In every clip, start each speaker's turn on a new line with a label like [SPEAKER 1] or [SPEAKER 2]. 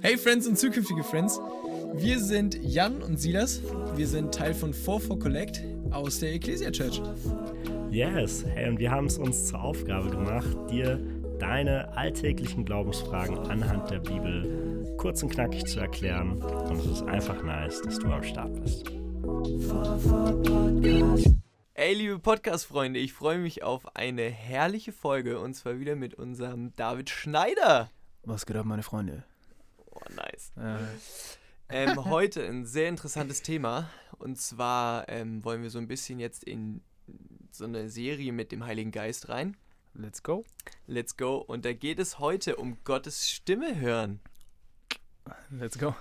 [SPEAKER 1] Hey Friends und zukünftige Friends, wir sind Jan und Silas. Wir sind Teil von 44 Collect aus der Ecclesia Church.
[SPEAKER 2] Yes, hey, und wir haben es uns zur Aufgabe gemacht, dir deine alltäglichen Glaubensfragen anhand der Bibel kurz und knackig zu erklären. Und es ist einfach nice, dass du am Start bist.
[SPEAKER 3] Ey, liebe Podcast-Freunde, ich freue mich auf eine herrliche Folge und zwar wieder mit unserem David Schneider.
[SPEAKER 1] Was geht ab, meine Freunde?
[SPEAKER 3] Oh, nice.
[SPEAKER 1] Äh,
[SPEAKER 3] Ähm, heute ein sehr interessantes Thema und zwar ähm, wollen wir so ein bisschen jetzt in so eine Serie mit dem Heiligen Geist rein.
[SPEAKER 1] let's go.
[SPEAKER 3] Let's go. Und da geht es heute um Gottes Stimme hören.
[SPEAKER 1] Let's go.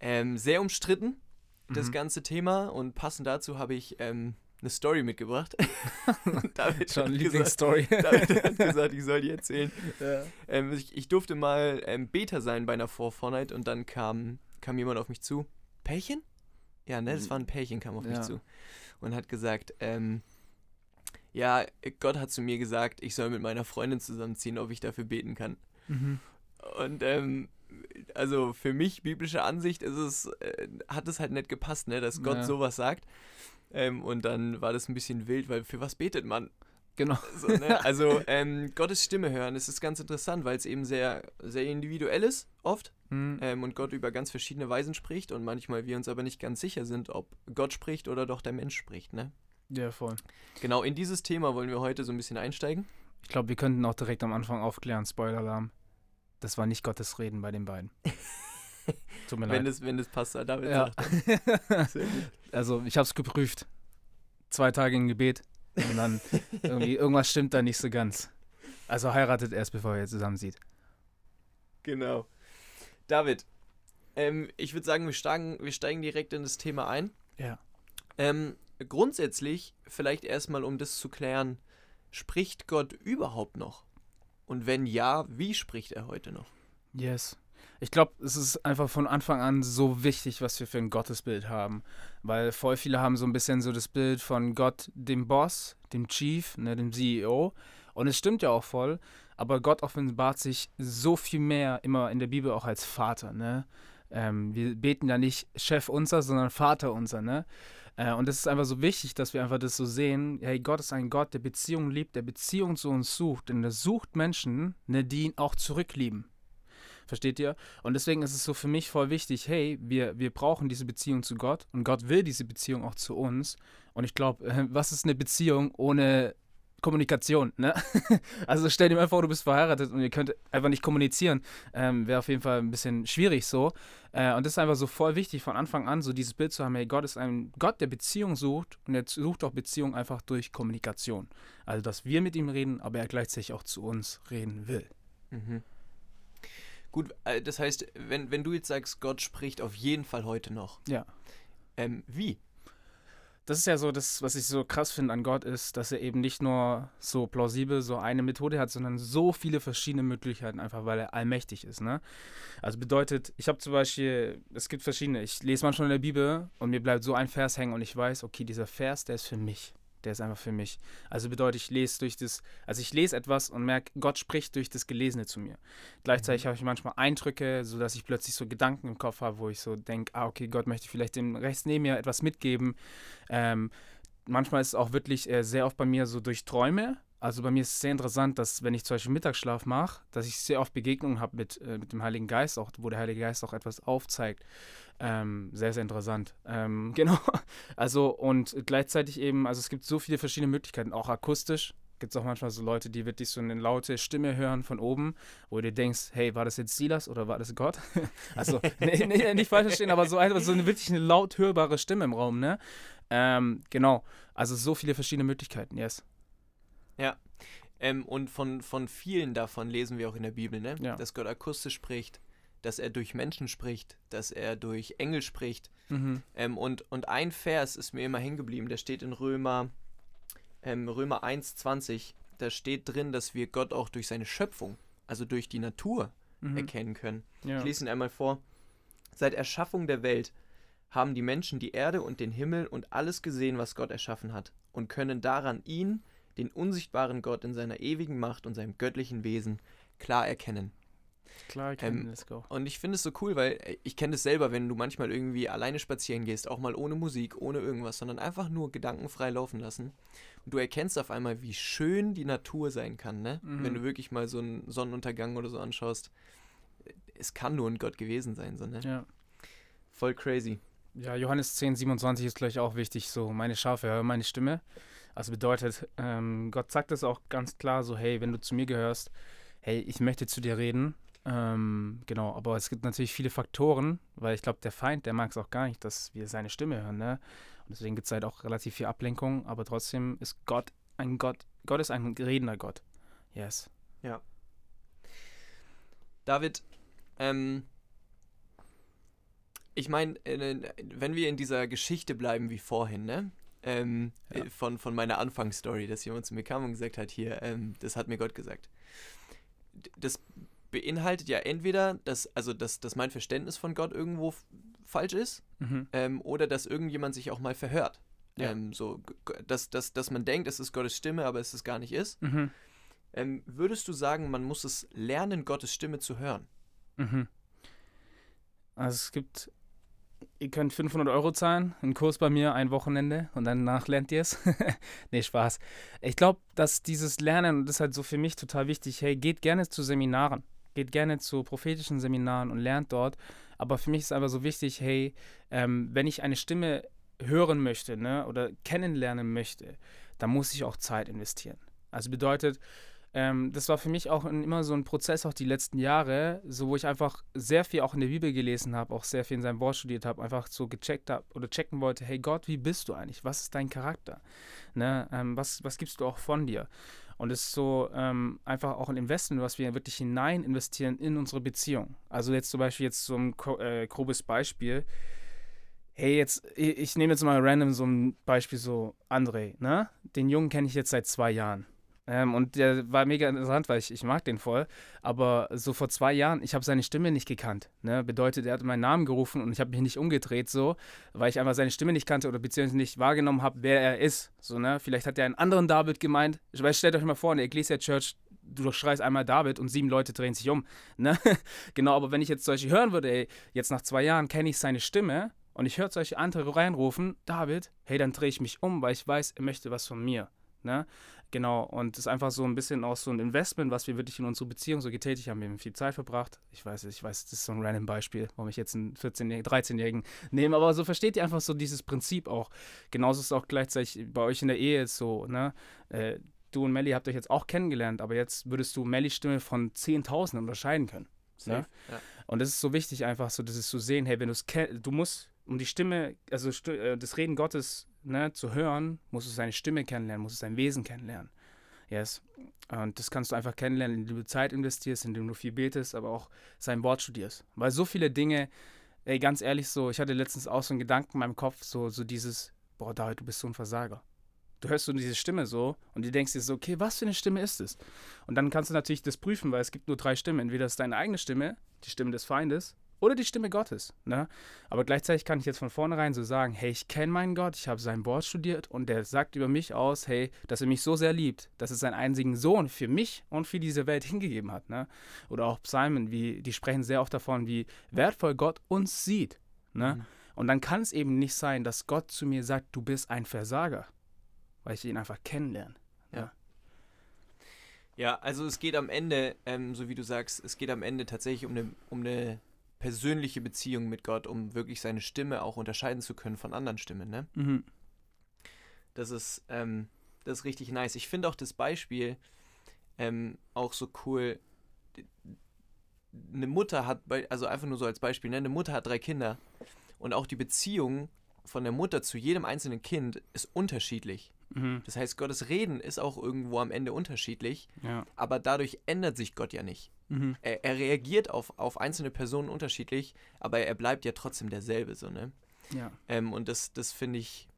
[SPEAKER 3] Ähm, sehr umstritten, das
[SPEAKER 1] Mhm.
[SPEAKER 3] ganze Thema. Und passend dazu habe ich ähm, eine Story mitgebracht. David
[SPEAKER 1] Schon
[SPEAKER 3] hat gesagt,
[SPEAKER 1] Lieblingsstory.
[SPEAKER 3] David hat gesagt, ich soll die erzählen.
[SPEAKER 1] ja.
[SPEAKER 3] Ähm, ich, ich durfte mal ähm, Beta sein bei einer For Fortnite und dann kam, kam jemand auf mich zu. Pärchen? Ja, ne, das war ein Pärchen, kam auf mich
[SPEAKER 1] Ja.
[SPEAKER 3] zu. Und hat gesagt, ähm, ja, Gott hat zu mir gesagt, ich soll mit meiner Freundin zusammenziehen, ob ich dafür beten kann.
[SPEAKER 1] Mhm.
[SPEAKER 3] Und ähm, also für mich, biblische Ansicht, ist es, äh, hat es halt nicht gepasst, ne, dass Gott
[SPEAKER 1] Ja.
[SPEAKER 3] sowas sagt. Ähm, und dann war das ein bisschen wild, weil für was betet man?
[SPEAKER 1] Genau.
[SPEAKER 3] So, ne? Also ähm, Gottes Stimme hören, das ist ganz interessant, weil es eben sehr, sehr individuell ist, oft.
[SPEAKER 1] Mhm.
[SPEAKER 3] Ähm, und Gott über ganz verschiedene Weisen spricht und manchmal wir uns aber nicht ganz sicher sind, ob Gott spricht oder doch der Mensch spricht. Ne?
[SPEAKER 1] Ja, voll.
[SPEAKER 3] Genau, in dieses Thema wollen wir heute so ein bisschen einsteigen.
[SPEAKER 1] Ich glaube, wir könnten auch direkt am Anfang aufklären, Spoiler-Alarm. Das war nicht Gottes Reden bei den beiden. Tut mir
[SPEAKER 3] Wenn
[SPEAKER 1] leid.
[SPEAKER 3] es, wenn es passt, David
[SPEAKER 1] Ja. also, ich habe es geprüft. Zwei Tage im Gebet. Und dann irgendwie, irgendwas stimmt da nicht so ganz. Also heiratet erst, bevor ihr zusammen sieht.
[SPEAKER 3] Genau. David, ähm, ich würde sagen, wir steigen, wir steigen direkt in das Thema ein.
[SPEAKER 1] Ja.
[SPEAKER 3] Ähm, grundsätzlich, vielleicht erstmal, um das zu klären, spricht Gott überhaupt noch? Und wenn ja, wie spricht er heute noch?
[SPEAKER 1] Yes. Ich glaube, es ist einfach von Anfang an so wichtig, was wir für ein Gottesbild haben. Weil voll viele haben so ein bisschen so das Bild von Gott, dem Boss, dem Chief, ne, dem CEO. Und es stimmt ja auch voll. Aber Gott offenbart sich so viel mehr immer in der Bibel auch als Vater. Ne? Ähm, wir beten ja nicht Chef unser, sondern Vater unser. Ne? Äh, und es ist einfach so wichtig, dass wir einfach das so sehen. Hey, Gott ist ein Gott, der Beziehung liebt, der Beziehung zu uns sucht. Denn er sucht Menschen, ne, die ihn auch zurücklieben. Versteht ihr? Und deswegen ist es so für mich voll wichtig, hey, wir, wir brauchen diese Beziehung zu Gott und Gott will diese Beziehung auch zu uns. Und ich glaube, äh, was ist eine Beziehung ohne Kommunikation, ne? also stell dir mal vor, du bist verheiratet und ihr könnt einfach nicht kommunizieren. Ähm, Wäre auf jeden Fall ein bisschen schwierig so. Äh, und das ist einfach so voll wichtig, von Anfang an so dieses Bild zu haben, hey, Gott ist ein Gott, der Beziehung sucht und er sucht auch Beziehung einfach durch Kommunikation. Also, dass wir mit ihm reden, aber er gleichzeitig auch zu uns reden will.
[SPEAKER 3] Mhm. Gut, äh, das heißt, wenn, wenn du jetzt sagst, Gott spricht auf jeden Fall heute noch,
[SPEAKER 1] Ja.
[SPEAKER 3] ähm, wie?
[SPEAKER 1] Das ist ja so, das, was ich so krass finde an Gott, ist, dass er eben nicht nur so plausibel so eine Methode hat, sondern so viele verschiedene Möglichkeiten, einfach weil er allmächtig ist. Ne? Also bedeutet, ich habe zum Beispiel, es gibt verschiedene, ich lese manchmal in der Bibel und mir bleibt so ein Vers hängen und ich weiß, okay, dieser Vers, der ist für mich. Der ist einfach für mich. Also bedeutet, ich lese durch das, also ich lese etwas und merke, Gott spricht durch das Gelesene zu mir. Gleichzeitig habe ich manchmal Eindrücke, sodass ich plötzlich so Gedanken im Kopf habe, wo ich so denke, ah, okay, Gott möchte vielleicht dem rechts neben mir etwas mitgeben. Ähm, manchmal ist es auch wirklich äh, sehr oft bei mir so durch Träume. Also bei mir ist es sehr interessant, dass wenn ich zum Beispiel Mittagsschlaf mache, dass ich sehr oft Begegnungen habe mit, äh, mit dem Heiligen Geist, auch, wo der Heilige Geist auch etwas aufzeigt. Ähm, sehr, sehr interessant. Ähm, genau. Also und gleichzeitig eben, also es gibt so viele verschiedene Möglichkeiten, auch akustisch. Gibt es auch manchmal so Leute, die wirklich so eine laute Stimme hören von oben, wo du denkst, hey, war das jetzt Silas oder war das Gott? also, nee, nee, nicht falsch verstehen, aber so einfach so eine wirklich eine laut hörbare Stimme im Raum, ne? Ähm, genau. Also so viele verschiedene Möglichkeiten, yes.
[SPEAKER 3] Ähm, und von, von vielen davon lesen wir auch in der Bibel, ne?
[SPEAKER 1] Ja.
[SPEAKER 3] Dass Gott akustisch spricht, dass er durch Menschen spricht, dass er durch Engel spricht.
[SPEAKER 1] Mhm.
[SPEAKER 3] Ähm, und, und ein Vers ist mir immer hängen geblieben, der steht in Römer, ähm, Römer 1,20. Da steht drin, dass wir Gott auch durch seine Schöpfung, also durch die Natur,
[SPEAKER 1] Mhm.
[SPEAKER 3] erkennen können.
[SPEAKER 1] Ja.
[SPEAKER 3] Ich lese ihn einmal vor. Seit Erschaffung der Welt haben die Menschen die Erde und den Himmel und alles gesehen, was Gott erschaffen hat, und können daran ihn den unsichtbaren Gott in seiner ewigen Macht und seinem göttlichen Wesen klar erkennen.
[SPEAKER 1] Klar,
[SPEAKER 3] Ähm,
[SPEAKER 1] let's go.
[SPEAKER 3] Und ich finde es so cool, weil äh, ich kenne das selber, wenn du manchmal irgendwie alleine spazieren gehst, auch mal ohne Musik, ohne irgendwas, sondern einfach nur gedankenfrei laufen lassen. Und du erkennst auf einmal, wie schön die Natur sein kann, ne?
[SPEAKER 1] Mhm.
[SPEAKER 3] Wenn du wirklich mal so einen Sonnenuntergang oder so anschaust. Es kann nur ein Gott gewesen sein, so, ne?
[SPEAKER 1] Ja.
[SPEAKER 3] Voll crazy.
[SPEAKER 1] Ja, Johannes 10, 27 ist gleich auch wichtig, so meine Schafe hören meine Stimme. Also bedeutet, ähm, Gott sagt es auch ganz klar so, hey, wenn du zu mir gehörst, hey, ich möchte zu dir reden. Ähm, genau, aber es gibt natürlich viele Faktoren, weil ich glaube, der Feind, der mag es auch gar nicht, dass wir seine Stimme hören, ne? Und deswegen gibt es halt auch relativ viel Ablenkung, aber trotzdem ist Gott ein Gott, Gott ist ein redender Gott. Yes.
[SPEAKER 3] David, ähm, ich meine, wenn wir in dieser Geschichte bleiben wie vorhin, ne? Ähm,
[SPEAKER 1] Ja.
[SPEAKER 3] äh, von, von meiner Anfangsstory, dass jemand zu mir kam und gesagt hat, hier, ähm, das hat mir Gott gesagt. Das beinhaltet ja entweder, dass, also dass, dass mein Verständnis von Gott irgendwo falsch ist,
[SPEAKER 1] Mhm.
[SPEAKER 3] ähm, oder dass irgendjemand sich auch mal verhört.
[SPEAKER 1] Ja.
[SPEAKER 3] Ähm, so, dass, dass, dass man denkt, es ist Gottes Stimme, aber es es gar nicht ist.
[SPEAKER 1] Mhm.
[SPEAKER 3] Ähm, würdest du sagen, man muss es lernen, Gottes Stimme zu hören?
[SPEAKER 1] Mhm. Also es gibt, ihr könnt 500 Euro zahlen, einen Kurs bei mir, ein Wochenende und danach lernt ihr es. nee, Spaß. Ich glaube, dass dieses Lernen, und das ist halt so für mich total wichtig, hey, geht gerne zu Seminaren, geht gerne zu prophetischen Seminaren und lernt dort. Aber für mich ist einfach so wichtig, hey, ähm, wenn ich eine Stimme hören möchte ne, oder kennenlernen möchte, dann muss ich auch Zeit investieren. Also bedeutet, ähm, das war für mich auch immer so ein Prozess, auch die letzten Jahre, so wo ich einfach sehr viel auch in der Bibel gelesen habe, auch sehr viel in seinem Wort studiert habe, einfach so gecheckt habe oder checken wollte, hey Gott, wie bist du eigentlich? Was ist dein Charakter? Ne? Ähm, was, was gibst du auch von dir? Und es ist so ähm, einfach auch ein Investment, was wir wirklich hinein investieren in unsere Beziehung. Also jetzt zum Beispiel jetzt so ein äh, grobes Beispiel. Hey, jetzt, ich, ich nehme jetzt mal random so ein Beispiel, so André, ne? Den Jungen kenne ich jetzt seit zwei Jahren. Ähm, und der war mega interessant, weil ich, ich mag den voll. Aber so vor zwei Jahren, ich habe seine Stimme nicht gekannt. Ne? Bedeutet, er hat meinen Namen gerufen und ich habe mich nicht umgedreht, so, weil ich einfach seine Stimme nicht kannte oder beziehungsweise nicht wahrgenommen habe, wer er ist. So, ne? Vielleicht hat er einen anderen David gemeint. Weil stellt euch mal vor, in der Ecclesia Church, du schreist einmal David und sieben Leute drehen sich um. Ne? genau, aber wenn ich jetzt solche hören würde, ey, jetzt nach zwei Jahren kenne ich seine Stimme und ich höre solche andere reinrufen, David, hey, dann drehe ich mich um, weil ich weiß, er möchte was von mir. Ne? Genau, und das ist einfach so ein bisschen auch so ein Investment, was wir wirklich in unsere Beziehung so getätigt haben. Wir haben viel Zeit verbracht. Ich weiß, ich weiß, das ist so ein random Beispiel, warum ich jetzt einen 14-Jährigen, 13-Jährigen nehme, aber so versteht ihr einfach so dieses Prinzip auch. Genauso ist es auch gleichzeitig bei euch in der Ehe jetzt so, ne? Äh, du und Melly habt euch jetzt auch kennengelernt, aber jetzt würdest du Mellys Stimme von 10.000 unterscheiden können. Ne?
[SPEAKER 3] Ja.
[SPEAKER 1] Und das ist so wichtig, einfach so, das ist zu sehen, hey, wenn du es kennst, du musst, um die Stimme, also äh, das Reden Gottes ne, zu hören, musst du seine Stimme kennenlernen, musst du sein Wesen kennenlernen. Yes. Und das kannst du einfach kennenlernen, indem du Zeit investierst, indem du viel betest, aber auch sein Wort studierst. Weil so viele Dinge, ey, ganz ehrlich, so, ich hatte letztens auch so einen Gedanken in meinem Kopf, so, so dieses, boah, David, du bist so ein Versager. Du hörst so diese Stimme so und du denkst dir so, okay, was für eine Stimme ist es? Und dann kannst du natürlich das prüfen, weil es gibt nur drei Stimmen. Entweder ist deine eigene Stimme, die Stimme des Feindes oder die Stimme Gottes. Ne? Aber gleichzeitig kann ich jetzt von vornherein so sagen, hey, ich kenne meinen Gott, ich habe sein Wort studiert und der sagt über mich aus, hey, dass er mich so sehr liebt, dass er seinen einzigen Sohn für mich und für diese Welt hingegeben hat. Ne? Oder auch Psalmen, wie, die sprechen sehr oft davon, wie wertvoll Gott uns sieht. Ne?
[SPEAKER 3] Mhm.
[SPEAKER 1] Und dann kann es eben nicht sein, dass Gott zu mir sagt, du bist ein Versager, weil ich ihn einfach kennenlerne.
[SPEAKER 3] Ja, also es geht am Ende, ähm, so wie du sagst, es geht am Ende tatsächlich um eine, um eine persönliche Beziehung mit Gott, um wirklich seine Stimme auch unterscheiden zu können von anderen Stimmen, ne?
[SPEAKER 1] Mhm.
[SPEAKER 3] Das ist, ähm, das ist richtig nice. Ich finde auch das Beispiel ähm, auch so cool. Eine Mutter hat, also einfach nur so als Beispiel, ne? eine Mutter hat drei Kinder und auch die Beziehung von der Mutter zu jedem einzelnen Kind ist unterschiedlich.
[SPEAKER 1] Mhm.
[SPEAKER 3] Das heißt, Gottes Reden ist auch irgendwo am Ende unterschiedlich,
[SPEAKER 1] Ja.
[SPEAKER 3] aber dadurch ändert sich Gott ja nicht.
[SPEAKER 1] Mhm.
[SPEAKER 3] Er, er reagiert auf, auf einzelne Personen unterschiedlich, aber er bleibt ja trotzdem derselbe, so, ne?
[SPEAKER 1] Ja.
[SPEAKER 3] Ähm, und das, das finde ich,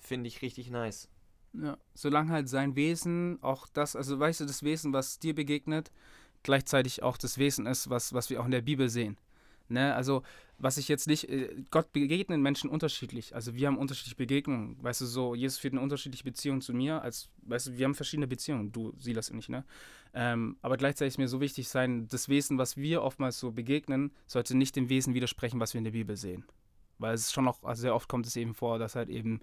[SPEAKER 3] finde ich richtig nice.
[SPEAKER 1] Ja, solange halt sein Wesen auch das, also weißt du, das Wesen, was dir begegnet, gleichzeitig auch das Wesen ist, was, was wir auch in der Bibel sehen. Ne? Also, was ich jetzt nicht, äh, Gott begegnet Menschen unterschiedlich. Also, wir haben unterschiedliche Begegnungen. Weißt du, so, Jesus führt eine unterschiedliche Beziehung zu mir, als, weißt du, wir haben verschiedene Beziehungen. Du, sie das nicht, ne? Ähm, aber gleichzeitig ist mir so wichtig sein, das Wesen, was wir oftmals so begegnen, sollte nicht dem Wesen widersprechen, was wir in der Bibel sehen. Weil es ist schon noch, also sehr oft kommt es eben vor, dass halt eben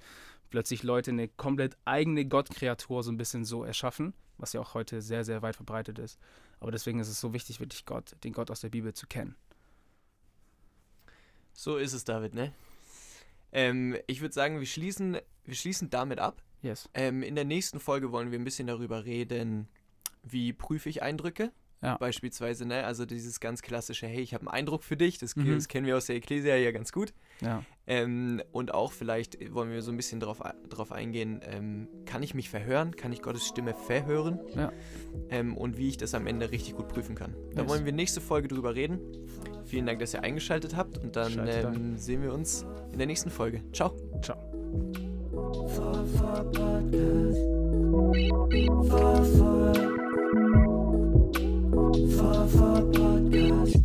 [SPEAKER 1] plötzlich Leute eine komplett eigene Gottkreatur so ein bisschen so erschaffen, was ja auch heute sehr, sehr weit verbreitet ist. Aber deswegen ist es so wichtig, wirklich Gott, den Gott aus der Bibel zu kennen.
[SPEAKER 3] So ist es, David, ne? Ähm, ich würde sagen, wir schließen, wir schließen damit ab.
[SPEAKER 1] Yes.
[SPEAKER 3] Ähm, in der nächsten Folge wollen wir ein bisschen darüber reden, wie prüfe ich Eindrücke.
[SPEAKER 1] Ja.
[SPEAKER 3] Beispielsweise, ne? Also dieses ganz klassische, hey, ich habe einen Eindruck für dich, das,
[SPEAKER 1] Mhm.
[SPEAKER 3] das kennen wir aus der Ecclesia ja ganz gut.
[SPEAKER 1] Ja.
[SPEAKER 3] Ähm, und auch vielleicht wollen wir so ein bisschen drauf, drauf eingehen, ähm, kann ich mich verhören? Kann ich Gottes Stimme verhören?
[SPEAKER 1] Ja.
[SPEAKER 3] Ähm, und wie ich das am Ende richtig gut prüfen kann. Da
[SPEAKER 1] Yes.
[SPEAKER 3] wollen wir nächste Folge drüber reden. Vielen Dank, dass ihr eingeschaltet habt und dann ähm, sehen wir uns in der nächsten Folge. Ciao.
[SPEAKER 1] Ciao.
[SPEAKER 4] Four four for, for podcast.